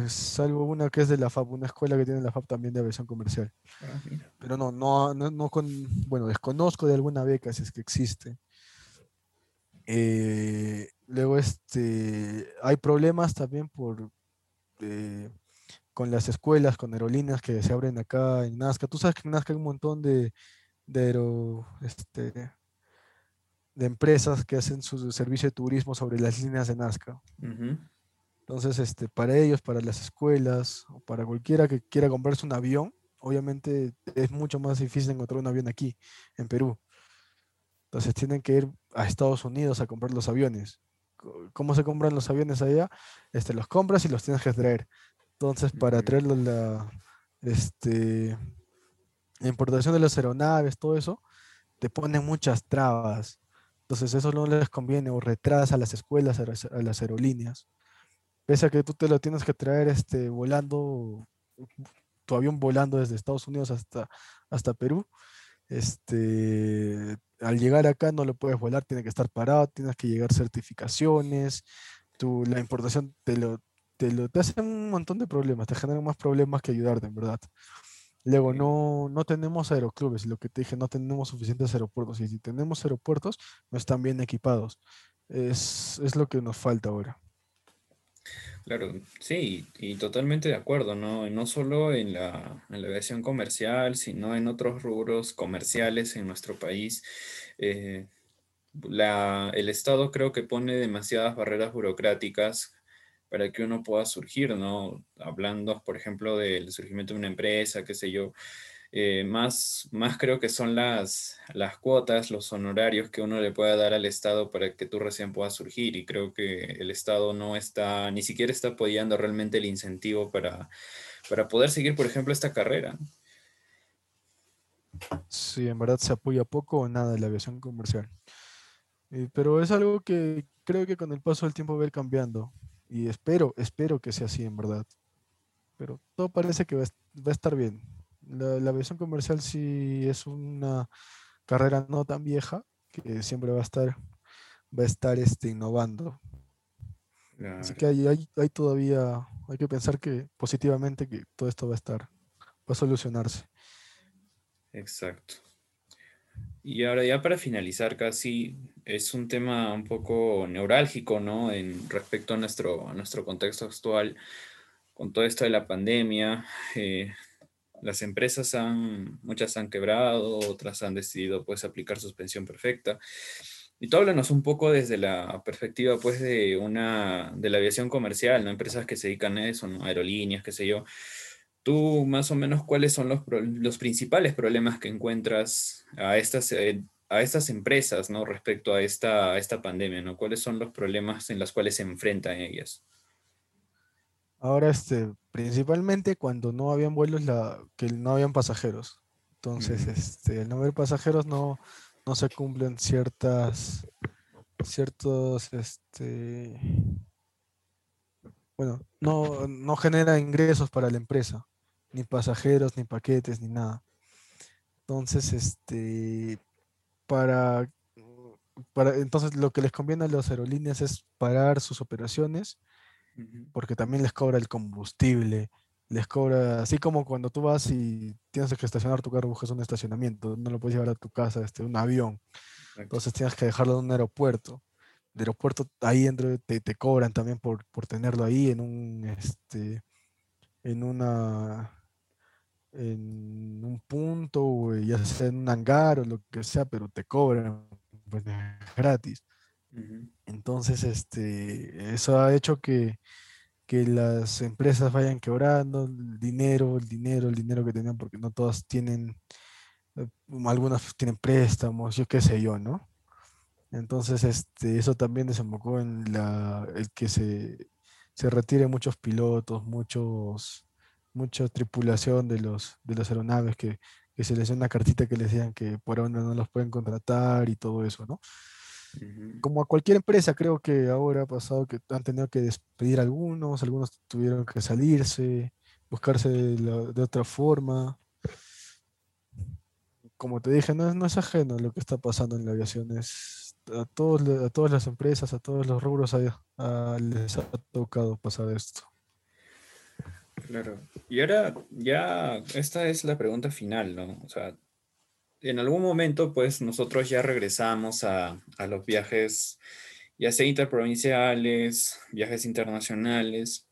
salvo una que es de la FAP, una escuela que tiene la FAP también de aviación comercial. Ah, pero no, no, no, con, bueno, desconozco de alguna beca si es que existe. Eh, luego este, hay problemas también por, eh, con las escuelas, con aerolíneas que se abren acá en Nazca. Tú sabes que en Nazca hay un montón de, de, este, de empresas que hacen su servicio de turismo sobre las líneas de Nazca. Entonces, este, para ellos, para las escuelas, o para cualquiera que quiera comprarse un avión, obviamente es mucho más difícil encontrar un avión aquí, en Perú. Entonces tienen que ir a Estados Unidos a comprar los aviones. ¿Cómo se compran los aviones allá? Este, los compras y los tienes que traer. Entonces, para traerlo la, este, la importación de las aeronaves, todo eso, te ponen muchas trabas. Entonces, eso no les conviene o retrasa a las escuelas, a las, aerolíneas. Pese a que tú te lo tienes que traer este, volando, tu avión volando desde Estados Unidos hasta, hasta Perú, este, al llegar acá no lo puedes volar, tiene que estar parado, tienes que llegar certificaciones, tu, la importación te lo, te, lo, te hacen un montón de problemas, te generan más problemas que ayudarte, en verdad. Luego, no, no tenemos aeroclubes, lo que te dije, no tenemos suficientes aeropuertos. Y si tenemos aeropuertos, no están bien equipados. Es, es lo que nos falta ahora. Claro, sí, y totalmente de acuerdo, ¿no? No solo en la, en la aviación comercial, sino en otros rubros comerciales en nuestro país. Eh, la, el Estado creo que pone demasiadas barreras burocráticas para que uno pueda surgir, ¿no? Hablando, por ejemplo, del surgimiento de una empresa, qué sé yo. Eh, más, más creo que son las, las cuotas, los honorarios que uno le pueda dar al Estado para que tú recién puedas surgir. Y creo que el Estado no está, ni siquiera está apoyando realmente el incentivo para, para poder seguir, por ejemplo, esta carrera. Sí, en verdad se apoya poco o nada la aviación comercial. Eh, pero es algo que creo que con el paso del tiempo va a ir cambiando. Y espero, espero que sea así en verdad. Pero todo parece que va, a estar bien. La, la aviación comercial sí es una carrera no tan vieja que siempre va a estar, va a estar este, innovando. Así que hay, hay, hay, todavía, hay que pensar que positivamente que todo esto va a estar, va a solucionarse. Exacto. Y ahora ya para finalizar casi, es un tema un poco neurálgico, ¿no? En respecto a nuestro, a nuestro contexto actual, con todo esto de la pandemia, eh, las empresas han, muchas han quebrado, otras han decidido pues aplicar suspensión perfecta. Y tú háblanos un poco desde la perspectiva pues de una, de la aviación comercial, ¿no? Empresas que se dedican a eso, ¿no? Aerolíneas, qué sé yo. Tú, más o menos, ¿cuáles son los, los principales problemas que encuentras a estas, eh, a estas empresas ¿no? respecto a esta, esta pandemia? ¿no? ¿Cuáles son los problemas en los cuales se enfrentan ellas? Ahora, este, principalmente cuando no habían vuelos, la, que no habían pasajeros. Entonces, este, al no haber pasajeros no, no se cumplen ciertas, ciertos, este, bueno, no, no genera ingresos para la empresa, ni pasajeros, ni paquetes, ni nada. Entonces, este, para, para, entonces lo que les conviene a las aerolíneas es parar sus operaciones, porque también les cobra el combustible, les cobra, así como cuando tú vas y tienes que estacionar tu carro, buscas un estacionamiento, no lo puedes llevar a tu casa, este, un avión, entonces tienes que dejarlo en un aeropuerto de aeropuerto, ahí dentro te, te cobran también por, por, tenerlo ahí en un, este, en una, en un punto, ya sea en un hangar o lo que sea, pero te cobran pues, gratis. Entonces, este, eso ha hecho que, que las empresas vayan quebrando, el dinero, el dinero, el dinero que tenían, porque no todas tienen, eh, algunas tienen préstamos, yo qué sé yo, ¿no? Entonces, este, eso también desembocó en la, el que se, se retiren muchos pilotos, muchos mucha tripulación de los, de las aeronaves que, que se les dio una cartita que les decían que por ahora no los pueden contratar y todo eso, ¿no? Como a cualquier empresa, creo que ahora ha pasado que han tenido que despedir a algunos, algunos tuvieron que salirse, buscarse de, otra forma. Como te dije, no es, no es ajeno lo que está pasando en la aviación, es a, todos, a todas las empresas, a todos los rubros les ha tocado pasar esto. Claro. Y ahora ya esta es la pregunta final, ¿no? O sea, en algún momento, pues nosotros ya regresamos a, los viajes, ya sea interprovinciales, viajes internacionales.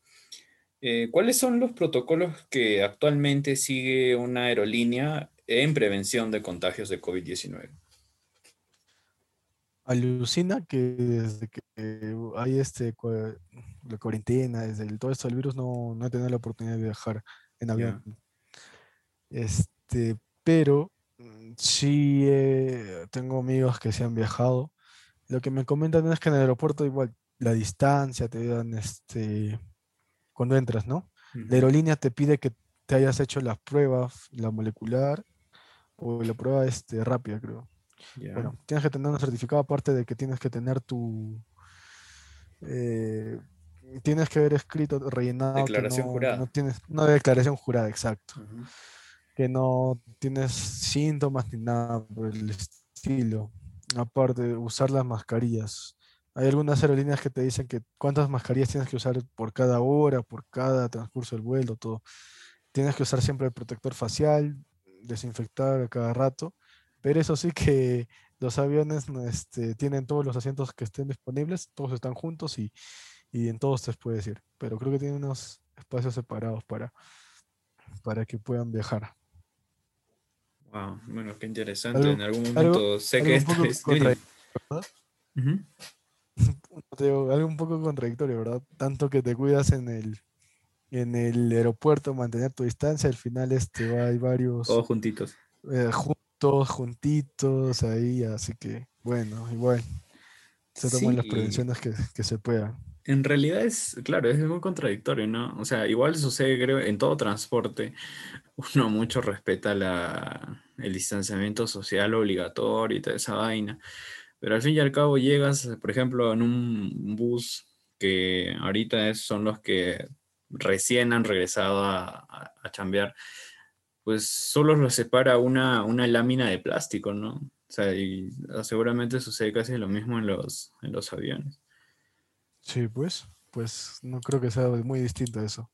Eh, ¿Cuáles son los protocolos que actualmente sigue una aerolínea en prevención de contagios de COVID-19? Alucina que desde que hay este, la cuarentena, desde el, todo esto del virus, no, no he tenido la oportunidad de viajar en avión. Este, pero Mm, sí, eh, tengo amigos que se han viajado. Lo que me comentan es que en el aeropuerto igual la distancia te dan este cuando entras, ¿no? La aerolínea te pide que te hayas hecho las pruebas, la molecular o la prueba este, rápida, creo. Bueno, tienes que tener un certificado aparte de que tienes que tener tu... Eh, tienes que haber escrito, rellenado. Declaración jurada. No tienes una declaración jurada, exacto que no tienes síntomas ni nada por el estilo. Aparte usar las mascarillas. Hay algunas aerolíneas que te dicen que cuántas mascarillas tienes que usar por cada hora, por cada transcurso del vuelo, todo. Tienes que usar siempre el protector facial, desinfectar a cada rato. Pero eso sí que los aviones este, tienen todos los asientos que estén disponibles, todos están juntos y, y en todos te puedes ir. Pero creo que tienen unos espacios separados para, para que puedan viajar. Wow, bueno, qué interesante. en algún momento sé que esta es. [laughs] [laughs] algo un poco contradictorio, ¿verdad? Tanto que te cuidas en el en el aeropuerto, mantener tu distancia, al final este va, hay varios. Todos juntitos. Eh, juntos, juntitos, ahí, así que, bueno, igual. Se toman las prevenciones que, que se puedan. En realidad es, claro, es muy contradictorio, ¿no? O sea, igual sucede, creo, en todo transporte, uno mucho respeta la, el distanciamiento social obligatorio y toda esa vaina, pero al fin y al cabo llegas, por ejemplo, en un bus que ahorita son los que recién han regresado a, a, chambear, pues solo los separa una, una lámina de plástico, ¿no? O sea, y seguramente sucede casi lo mismo en los, en los aviones. Sí, pues, pues no creo que sea muy distinto eso.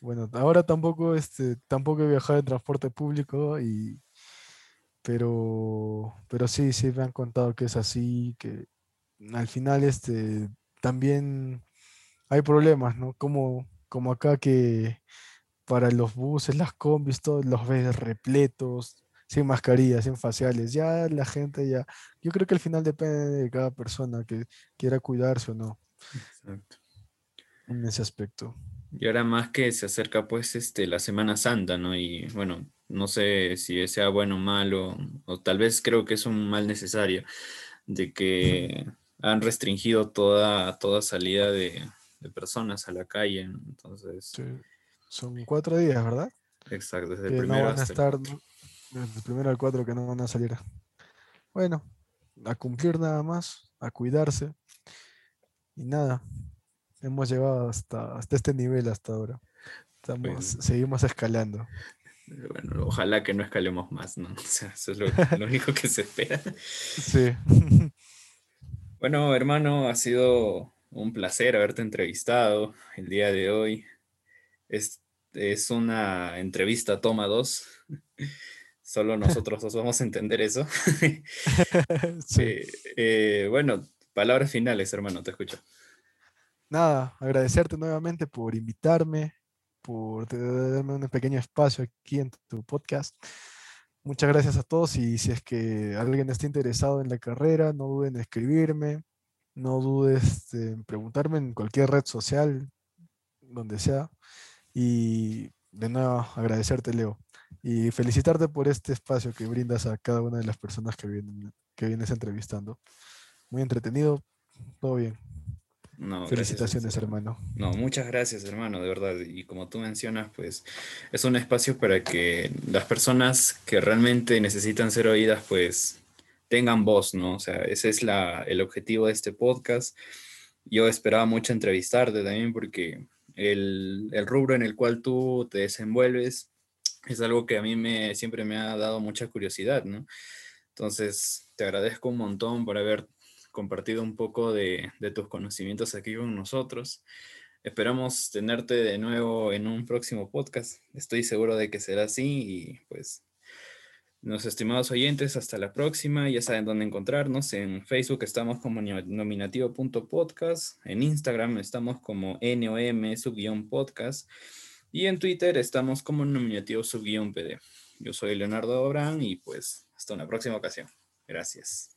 Bueno, ahora tampoco, este, tampoco he viajado en transporte público y, pero, pero sí, sí me han contado que es así, que al final, este, también hay problemas, ¿no? Como, como acá que para los buses, las combis, todos los ves repletos, sin mascarillas, sin faciales. Ya la gente ya, yo creo que al final depende de cada persona que quiera cuidarse o no. Exacto. En ese aspecto. Y ahora más que se acerca pues este, la Semana Santa, ¿no? Y bueno, no sé si sea bueno o malo, o tal vez creo que es un mal necesario, de que han restringido toda, toda salida de, personas a la calle. Entonces. Son cuatro días, ¿verdad? Exacto, desde el primero. No van a estar, desde el primero al cuatro que no van a salir. Bueno, a cumplir nada más, a cuidarse. Y nada, hemos llegado hasta, hasta este nivel hasta ahora. Estamos, seguimos escalando. Bueno, ojalá que no escalemos más, ¿no? [laughs] O sea, eso es lo, [laughs] único que se espera. Sí. Bueno, hermano, ha sido un placer haberte entrevistado el día de hoy. Es, es una entrevista toma dos. Solo nosotros dos vamos a entender eso. [laughs] sí. Eh, eh, bueno, Palabras finales, hermano, te escucho. Nada, agradecerte nuevamente por invitarme, por darme un pequeño espacio aquí en tu podcast. Muchas gracias a todos y si es que alguien está interesado en la carrera, no duden en escribirme, no dudes en preguntarme en cualquier red social, donde sea. Y de nuevo agradecerte, Leo. Y felicitarte por este espacio que brindas a cada una de las personas que, vienen, que vienes entrevistando muy entretenido, todo bien. No, Felicitaciones, hermano. No, muchas gracias, hermano, de verdad. Y como tú mencionas, pues es un espacio para que las personas que realmente necesitan ser oídas, pues tengan voz, ¿no? O sea, ese es la, el objetivo de este podcast. Yo esperaba mucho entrevistarte también porque el, el rubro en el cual tú te desenvuelves es algo que a mí me, siempre me ha dado mucha curiosidad, ¿no? Entonces, te agradezco un montón por haber compartido un poco de, tus conocimientos aquí con nosotros. Esperamos tenerte de nuevo en un próximo podcast. Estoy seguro de que será así y pues nuestros estimados oyentes, hasta la próxima. Ya saben dónde encontrarnos. En Facebook estamos como nominativo.podcast. En Instagram estamos como NOM-podcast. Y en Twitter estamos como nominativo-pd. Yo soy Leonardo Obrán y pues hasta una próxima ocasión. Gracias.